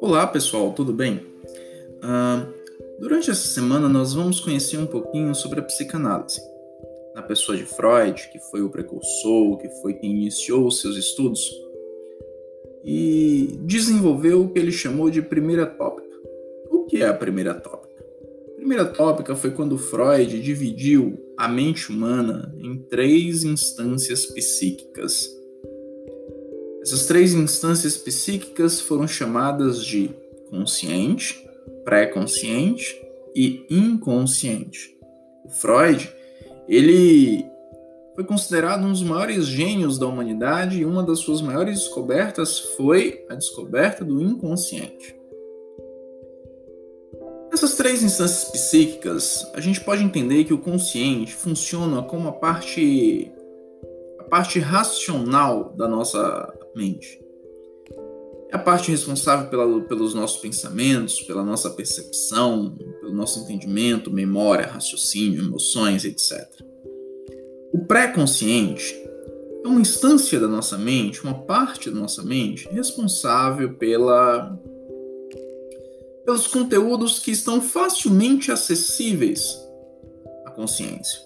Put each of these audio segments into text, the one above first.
Olá pessoal, tudo bem? Uh, durante essa semana nós vamos conhecer um pouquinho sobre a psicanálise. Na pessoa de Freud, que foi o precursor, que foi quem iniciou os seus estudos, e desenvolveu o que ele chamou de primeira tópica. O que é a primeira tópica? Primeira tópica foi quando Freud dividiu a mente humana em três instâncias psíquicas. Essas três instâncias psíquicas foram chamadas de consciente, pré-consciente e inconsciente. O Freud, ele foi considerado um dos maiores gênios da humanidade e uma das suas maiores descobertas foi a descoberta do inconsciente. Nessas três instâncias psíquicas, a gente pode entender que o consciente funciona como a parte a parte racional da nossa mente. É a parte responsável pela, pelos nossos pensamentos, pela nossa percepção, pelo nosso entendimento, memória, raciocínio, emoções, etc. O pré-consciente é uma instância da nossa mente, uma parte da nossa mente responsável pela, pelos conteúdos que estão facilmente acessíveis à consciência.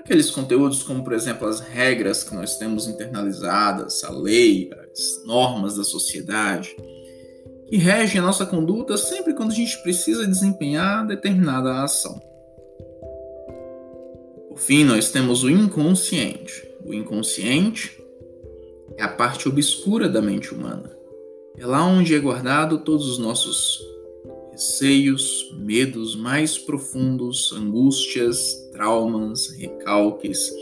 Aqueles conteúdos como, por exemplo, as regras que nós temos internalizadas, a lei, as normas da sociedade, que regem a nossa conduta sempre quando a gente precisa desempenhar determinada ação. Por fim, nós temos o inconsciente. O inconsciente é a parte obscura da mente humana. É lá onde é guardado todos os nossos receios, medos mais profundos, angústias, traumas, recalques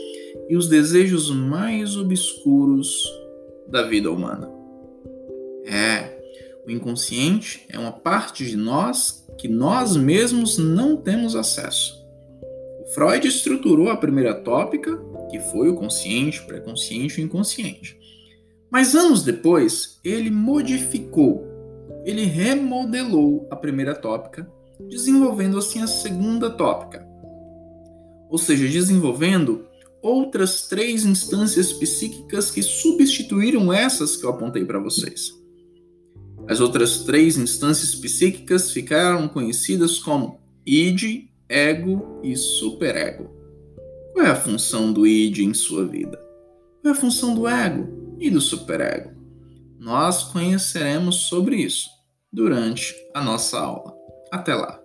e os desejos mais obscuros da vida humana. É, o inconsciente é uma parte de nós que nós mesmos não temos acesso. Freud estruturou a primeira tópica, que foi o consciente, pré-consciente e inconsciente. Mas anos depois, ele modificou, ele remodelou a primeira tópica, desenvolvendo assim a segunda tópica. Ou seja, desenvolvendo outras três instâncias psíquicas que substituíram essas que eu apontei para vocês. As outras três instâncias psíquicas ficaram conhecidas como id, ego e superego. Qual é a função do id em sua vida? Qual é a função do ego e do superego? Nós conheceremos sobre isso durante a nossa aula. Até lá!